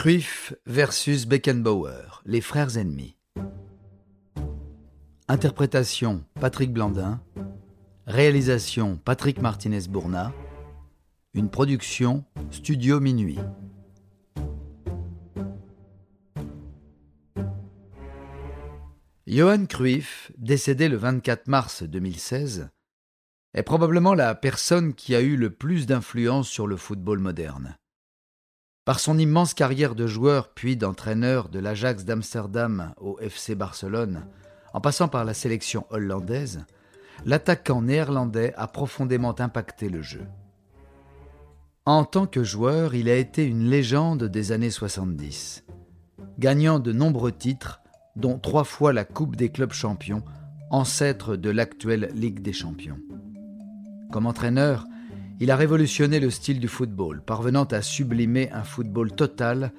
Cruyff versus Beckenbauer, les frères ennemis. Interprétation Patrick Blandin. Réalisation Patrick Martinez-Bourna. Une production Studio Minuit. Johan Cruyff, décédé le 24 mars 2016, est probablement la personne qui a eu le plus d'influence sur le football moderne. Par son immense carrière de joueur puis d'entraîneur de l'Ajax d'Amsterdam au FC Barcelone, en passant par la sélection hollandaise, l'attaquant néerlandais a profondément impacté le jeu. En tant que joueur, il a été une légende des années 70, gagnant de nombreux titres, dont trois fois la Coupe des clubs champions, ancêtre de l'actuelle Ligue des champions. Comme entraîneur, il a révolutionné le style du football, parvenant à sublimer un football total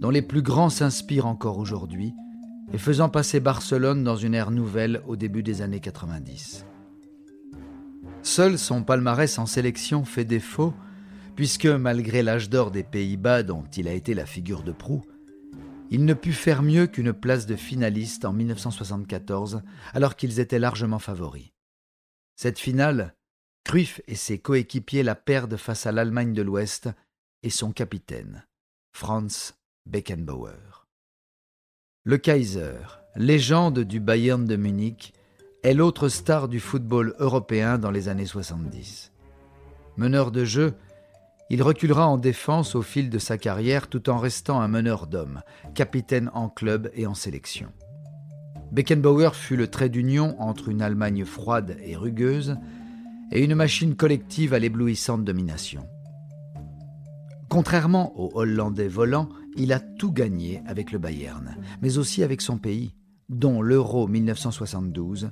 dont les plus grands s'inspirent encore aujourd'hui, et faisant passer Barcelone dans une ère nouvelle au début des années 90. Seul son palmarès en sélection fait défaut, puisque malgré l'âge d'or des Pays-Bas dont il a été la figure de proue, il ne put faire mieux qu'une place de finaliste en 1974, alors qu'ils étaient largement favoris. Cette finale, Cruyff et ses coéquipiers la perdent face à l'Allemagne de l'Ouest et son capitaine, Franz Beckenbauer. Le Kaiser, légende du Bayern de Munich, est l'autre star du football européen dans les années 70. Meneur de jeu, il reculera en défense au fil de sa carrière tout en restant un meneur d'hommes, capitaine en club et en sélection. Beckenbauer fut le trait d'union entre une Allemagne froide et rugueuse et une machine collective à l'éblouissante domination. Contrairement aux Hollandais volants, il a tout gagné avec le Bayern, mais aussi avec son pays, dont l'Euro 1972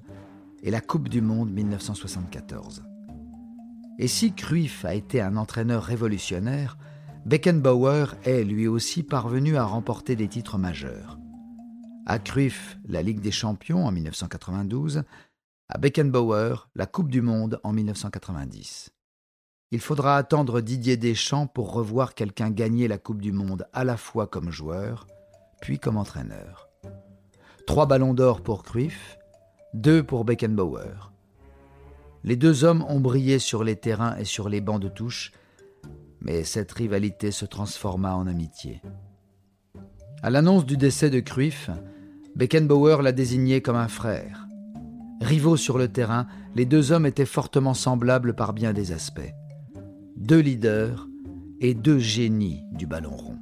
et la Coupe du Monde 1974. Et si Cruyff a été un entraîneur révolutionnaire, Beckenbauer est lui aussi parvenu à remporter des titres majeurs. À Cruyff, la Ligue des Champions en 1992, à Beckenbauer la Coupe du Monde en 1990. Il faudra attendre Didier Deschamps pour revoir quelqu'un gagner la Coupe du Monde à la fois comme joueur, puis comme entraîneur. Trois ballons d'or pour Cruyff, deux pour Beckenbauer. Les deux hommes ont brillé sur les terrains et sur les bancs de touche, mais cette rivalité se transforma en amitié. À l'annonce du décès de Cruyff, Beckenbauer l'a désigné comme un frère. Rivaux sur le terrain, les deux hommes étaient fortement semblables par bien des aspects. Deux leaders et deux génies du ballon rond.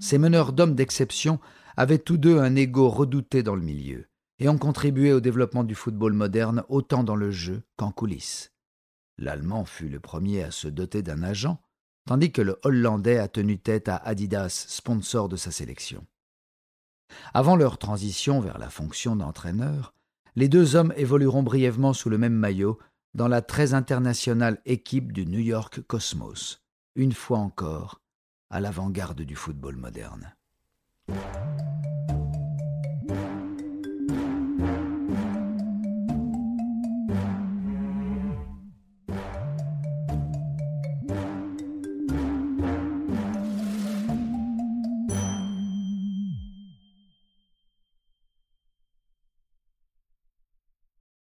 Ces meneurs d'hommes d'exception avaient tous deux un ego redouté dans le milieu et ont contribué au développement du football moderne autant dans le jeu qu'en coulisses. L'Allemand fut le premier à se doter d'un agent, tandis que le Hollandais a tenu tête à Adidas, sponsor de sa sélection. Avant leur transition vers la fonction d'entraîneur, les deux hommes évolueront brièvement sous le même maillot dans la très internationale équipe du New York Cosmos, une fois encore à l'avant-garde du football moderne.